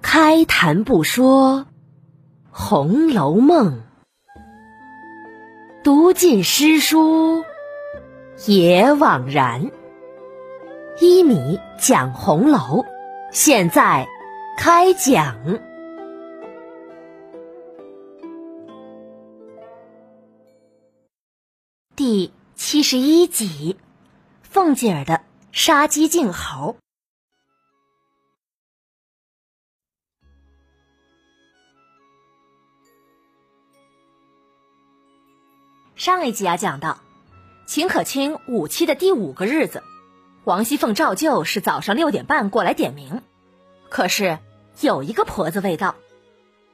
开谈不说《红楼梦》，读尽诗书也枉然。一米讲红楼，现在开讲第七十一集：凤姐儿的杀鸡儆猴。上一集啊，讲到秦可卿五期的第五个日子，王熙凤照旧是早上六点半过来点名，可是有一个婆子未到，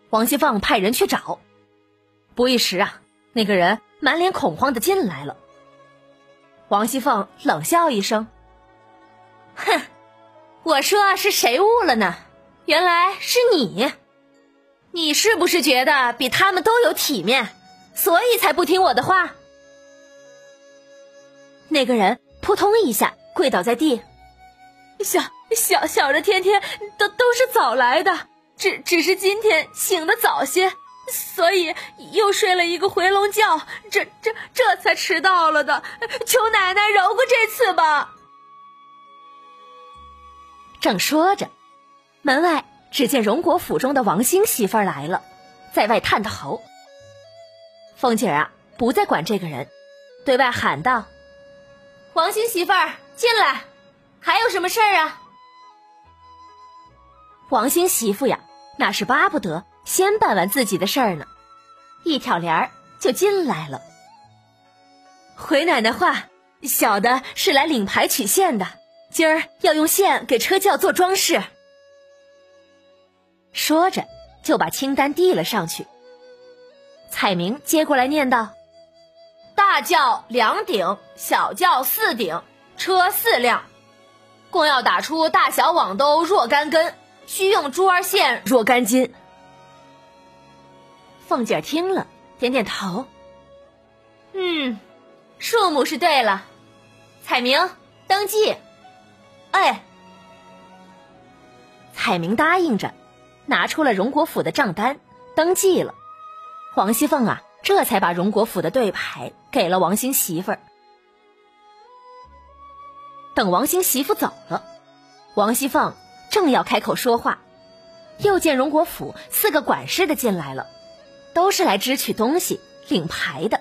王熙凤派人去找，不一时啊，那个人满脸恐慌的进来了。王熙凤冷笑一声：“哼，我说是谁误了呢？原来是你，你是不是觉得比他们都有体面？”所以才不听我的话。那个人扑通一下跪倒在地，小小小的天天都都是早来的，只只是今天醒的早些，所以又睡了一个回笼觉，这这这才迟到了的。求奶奶饶过这次吧。正说着，门外只见荣国府中的王兴媳妇来了，在外探头。凤姐儿啊，不再管这个人，对外喊道：“王兴媳妇儿进来，还有什么事儿啊？”王兴媳妇呀，那是巴不得先办完自己的事儿呢，一挑帘儿就进来了。回奶奶话，小的是来领牌取线的，今儿要用线给车轿做装饰。说着，就把清单递了上去。彩明接过来念道：“大轿两顶，小轿四顶，车四辆，共要打出大小网兜若干根，需用珠儿线若干斤。”凤姐听了，点点头：“嗯，数目是对了。”彩明登记。哎，彩明答应着，拿出了荣国府的账单，登记了。王熙凤啊，这才把荣国府的对牌给了王兴媳妇儿。等王兴媳妇走了，王熙凤正要开口说话，又见荣国府四个管事的进来了，都是来支取东西、领牌的。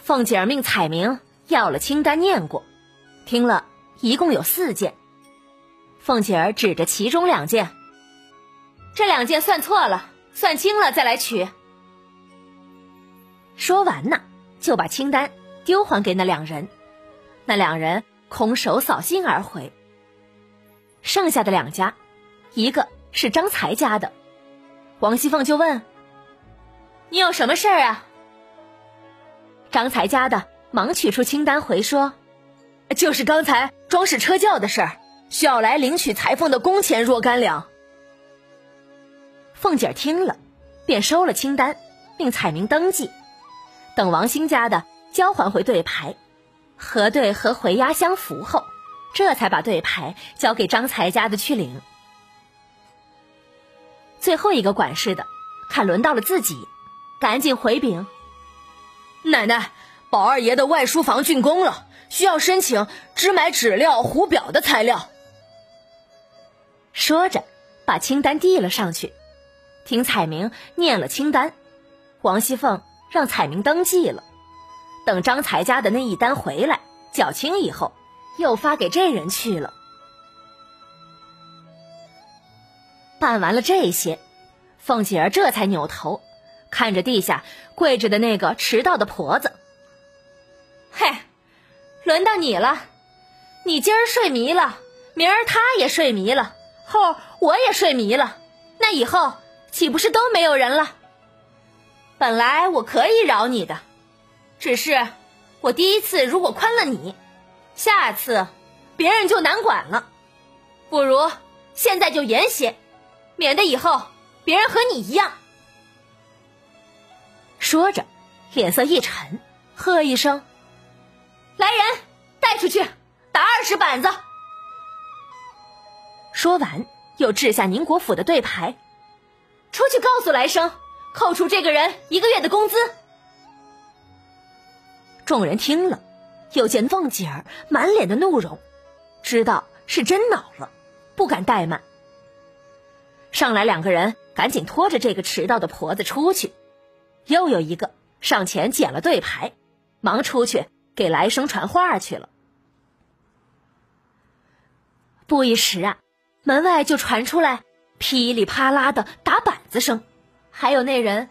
凤姐儿命彩明要了清单念过，听了一共有四件。凤姐儿指着其中两件，这两件算错了。算清了再来取。说完呢，就把清单丢还给那两人，那两人空手扫兴而回。剩下的两家，一个是张才家的，王熙凤就问：“你有什么事儿啊？”张才家的忙取出清单回说：“就是刚才装饰车轿的事儿，需要来领取裁缝的工钱若干两。”凤姐听了，便收了清单，并彩名登记。等王兴家的交还回对牌，核对和回押相符后，这才把对牌交给张才家的去领。最后一个管事的，看轮到了自己，赶紧回禀：“奶奶，宝二爷的外书房竣工了，需要申请只买纸料糊表的材料。”说着，把清单递了上去。听彩明念了清单，王熙凤让彩明登记了。等张才家的那一单回来缴清以后，又发给这人去了。办完了这些，凤姐儿这才扭头看着地下跪着的那个迟到的婆子：“嘿，轮到你了！你今儿睡迷了，明儿他也睡迷了，后我也睡迷了，那以后……”岂不是都没有人了？本来我可以饶你的，只是我第一次如果宽了你，下次别人就难管了。不如现在就严些，免得以后别人和你一样。说着，脸色一沉，喝一声：“来人，带出去，打二十板子！”说完，又掷下宁国府的对牌，出去告诉来生，扣除这个人一个月的工资。众人听了，又见凤姐儿满脸的怒容，知道是真恼了，不敢怠慢。上来两个人赶紧拖着这个迟到的婆子出去，又有一个上前捡了对牌，忙出去给来生传话去了。不一时啊，门外就传出来噼里啪啦的打板子声，还有那人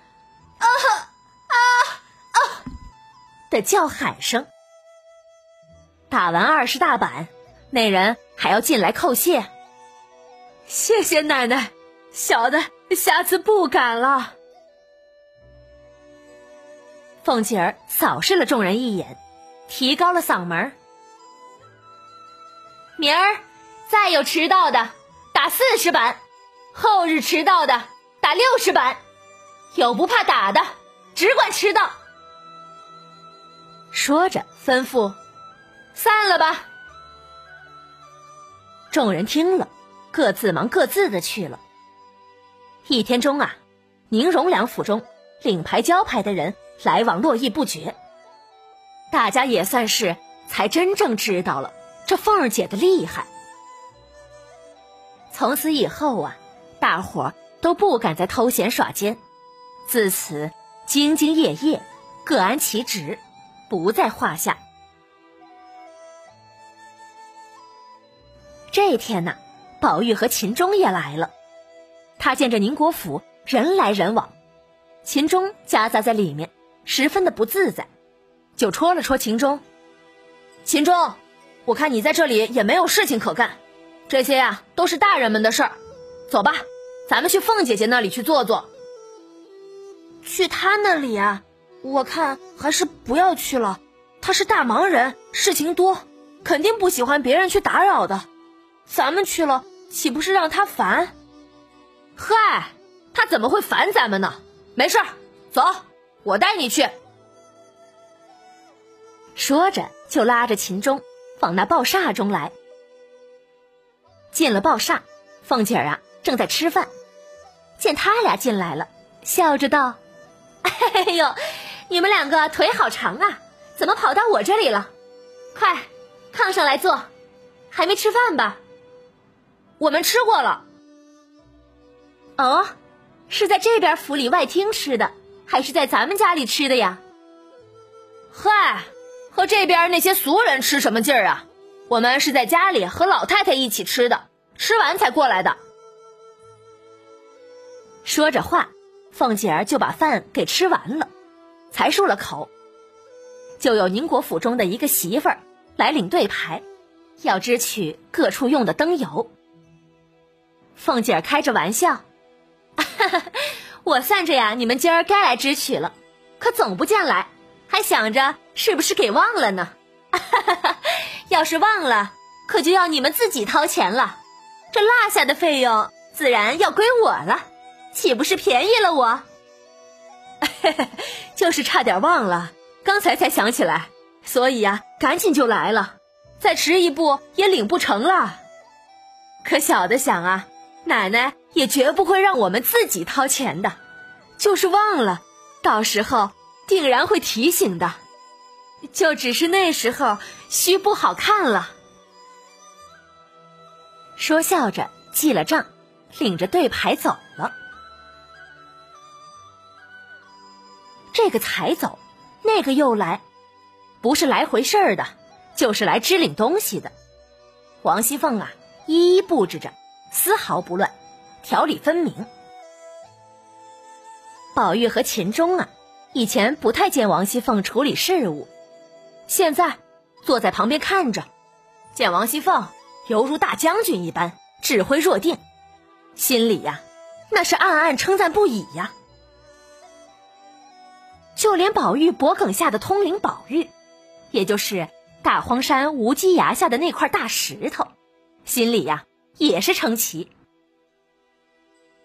啊啊啊的叫喊声。打完二十大板，那人还要进来叩谢。谢谢奶奶，小的下次不敢了。凤姐儿扫视了众人一眼，提高了嗓门明儿。再有迟到的，打四十板；后日迟到的，打六十板。有不怕打的，只管迟到。说着，吩咐：“散了吧。”众人听了，各自忙各自的去了。一天中啊，宁荣两府中领牌交牌的人来往络绎不绝，大家也算是才真正知道了这凤儿姐的厉害。从此以后啊，大伙儿都不敢再偷闲耍奸，自此兢兢业业，各安其职，不在话下。这天呢，宝玉和秦钟也来了。他见着宁国府人来人往，秦钟夹杂在里面，十分的不自在，就戳了戳秦钟：“秦钟，我看你在这里也没有事情可干。”这些呀，都是大人们的事儿。走吧，咱们去凤姐姐那里去坐坐。去她那里啊？我看还是不要去了。她是大忙人，事情多，肯定不喜欢别人去打扰的。咱们去了，岂不是让她烦？嗨，她怎么会烦咱们呢？没事儿，走，我带你去。说着，就拉着秦钟往那爆煞中来。进了爆煞，凤姐儿啊正在吃饭，见他俩进来了，笑着道：“哎呦，你们两个腿好长啊，怎么跑到我这里了？快，炕上来坐。还没吃饭吧？我们吃过了。哦，是在这边府里外厅吃的，还是在咱们家里吃的呀？嗨，和这边那些俗人吃什么劲儿啊？”我们是在家里和老太太一起吃的，吃完才过来的。说着话，凤姐儿就把饭给吃完了，才漱了口。就有宁国府中的一个媳妇儿来领对牌，要支取各处用的灯油。凤姐儿开着玩笑：“ 我算着呀，你们今儿该来支取了，可总不见来，还想着是不是给忘了呢？” 要是忘了，可就要你们自己掏钱了。这落下的费用自然要归我了，岂不是便宜了我？就是差点忘了，刚才才想起来，所以呀，赶紧就来了。再迟一步也领不成了。可小的想啊，奶奶也绝不会让我们自己掏钱的，就是忘了，到时候定然会提醒的。就只是那时候须不好看了。说笑着记了账，领着对牌走了。这个才走，那个又来，不是来回事儿的，就是来支领东西的。王熙凤啊，一一布置着，丝毫不乱，条理分明。宝玉和秦钟啊，以前不太见王熙凤处理事务。现在坐在旁边看着，见王熙凤犹如大将军一般，指挥若定，心里呀那是暗暗称赞不已呀。就连宝玉脖梗下的通灵宝玉，也就是大荒山无稽崖下的那块大石头，心里呀也是称奇。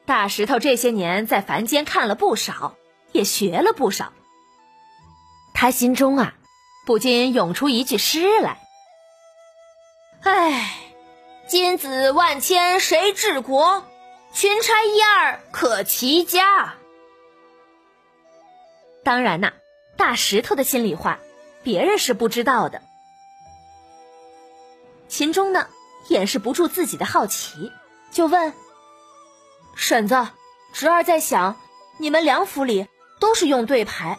大石头这些年在凡间看了不少，也学了不少，他心中啊。不禁涌出一句诗来：“哎，金子万千谁治国？群差一二可齐家。当然呐，大石头的心里话，别人是不知道的。秦钟呢，掩饰不住自己的好奇，就问：“婶子，侄儿在想，你们两府里都是用对牌，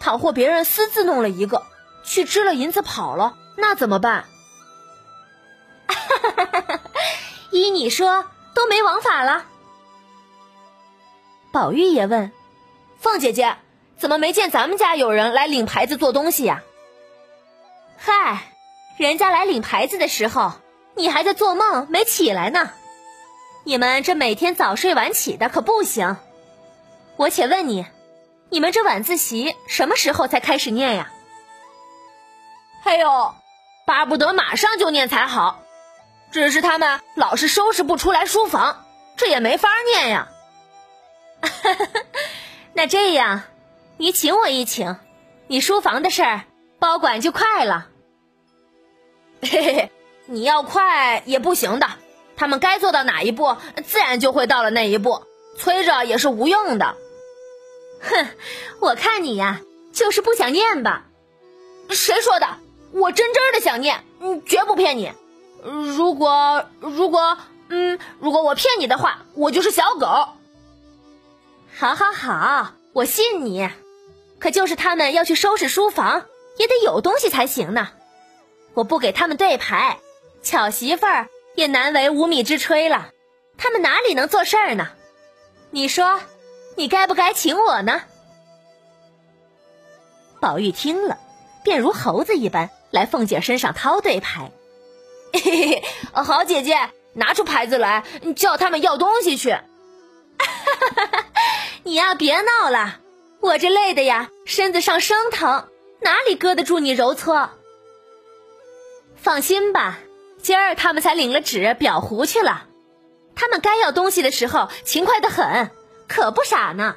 倘或别人私自弄了一个，去支了银子跑了，那怎么办？” 依你说，都没王法了。宝玉也问：“凤姐姐，怎么没见咱们家有人来领牌子做东西呀？”嗨。人家来领牌子的时候，你还在做梦没起来呢。你们这每天早睡晚起的可不行。我且问你，你们这晚自习什么时候才开始念呀？哎呦，巴不得马上就念才好，只是他们老是收拾不出来书房，这也没法念呀。那这样，你请我一请，你书房的事儿包管就快了。嘿嘿嘿，你要快也不行的，他们该做到哪一步，自然就会到了那一步，催着也是无用的。哼，我看你呀，就是不想念吧？谁说的？我真真的想念，嗯，绝不骗你。如果如果嗯，如果我骗你的话，我就是小狗。好，好，好，我信你。可就是他们要去收拾书房，也得有东西才行呢。我不给他们对牌，巧媳妇儿也难为无米之炊了。他们哪里能做事儿呢？你说，你该不该请我呢？宝玉听了，便如猴子一般来凤姐身上掏对牌。嘿嘿嘿，好姐姐，拿出牌子来，叫他们要东西去。你呀，别闹了，我这累的呀，身子上生疼，哪里搁得住你揉搓？放心吧，今儿他们才领了纸裱糊去了。他们该要东西的时候勤快的很，可不傻呢。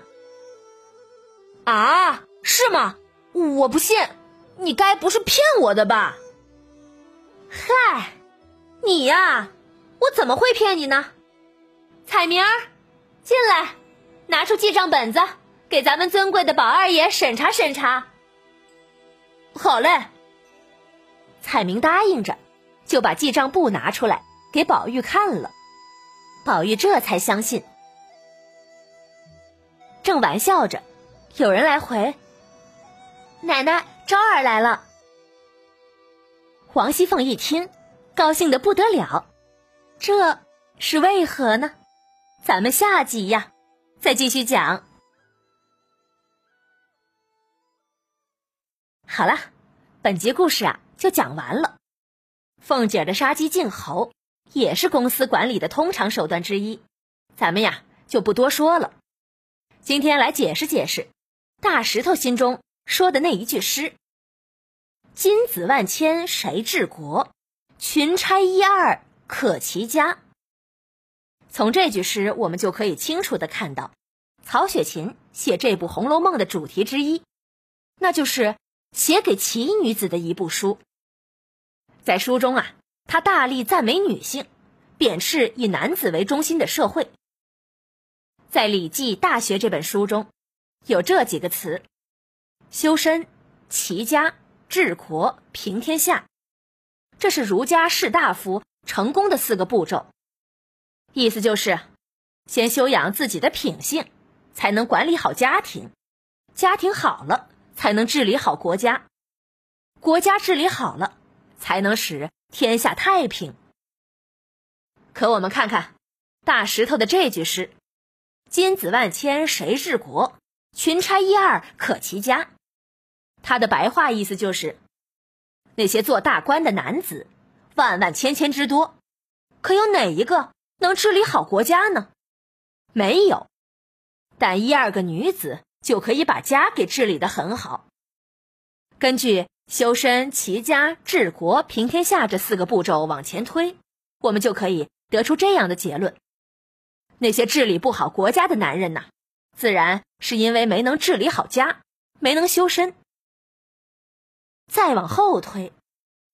啊，是吗？我不信，你该不是骗我的吧？嗨，你呀，我怎么会骗你呢？彩明儿，进来，拿出记账本子，给咱们尊贵的宝二爷审查审查。好嘞。彩明答应着，就把记账簿拿出来给宝玉看了。宝玉这才相信。正玩笑着，有人来回：“奶奶，昭儿来了。”王熙凤一听，高兴的不得了。这是为何呢？咱们下集呀，再继续讲。好了，本集故事啊。就讲完了。凤姐的杀鸡儆猴也是公司管理的通常手段之一，咱们呀就不多说了。今天来解释解释大石头心中说的那一句诗：“金子万千谁治国？群差一二可齐家。”从这句诗，我们就可以清楚的看到，曹雪芹写这部《红楼梦》的主题之一，那就是写给奇女子的一部书。在书中啊，他大力赞美女性，贬斥以男子为中心的社会。在《礼记·大学》这本书中，有这几个词：修身、齐家、治国、平天下。这是儒家士大夫成功的四个步骤。意思就是，先修养自己的品性，才能管理好家庭；家庭好了，才能治理好国家；国家治理好了。才能使天下太平。可我们看看大石头的这句诗：“金子万千谁治国？群差一二可齐家。”他的白话意思就是：那些做大官的男子万万千千之多，可有哪一个能治理好国家呢？没有。但一二个女子就可以把家给治理的很好。根据。修身、齐家、治国、平天下这四个步骤往前推，我们就可以得出这样的结论：那些治理不好国家的男人呐，自然是因为没能治理好家，没能修身。再往后推，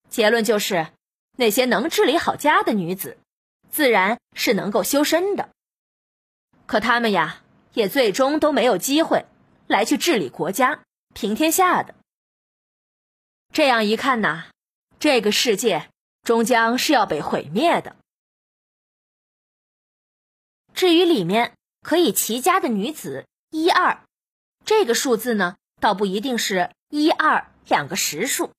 结论就是那些能治理好家的女子，自然是能够修身的。可他们呀，也最终都没有机会来去治理国家、平天下的。这样一看呐，这个世界终将是要被毁灭的。至于里面可以齐家的女子一二，这个数字呢，倒不一定是一二两个实数，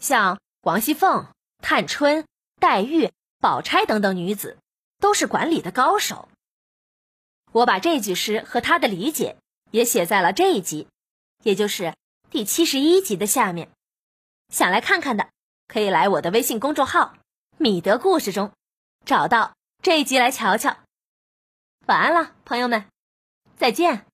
像王熙凤、探春、黛玉、宝钗等等女子，都是管理的高手。我把这句诗和他的理解也写在了这一集，也就是第七十一集的下面。想来看看的，可以来我的微信公众号“米德故事”中找到这一集来瞧瞧。晚安了，朋友们，再见。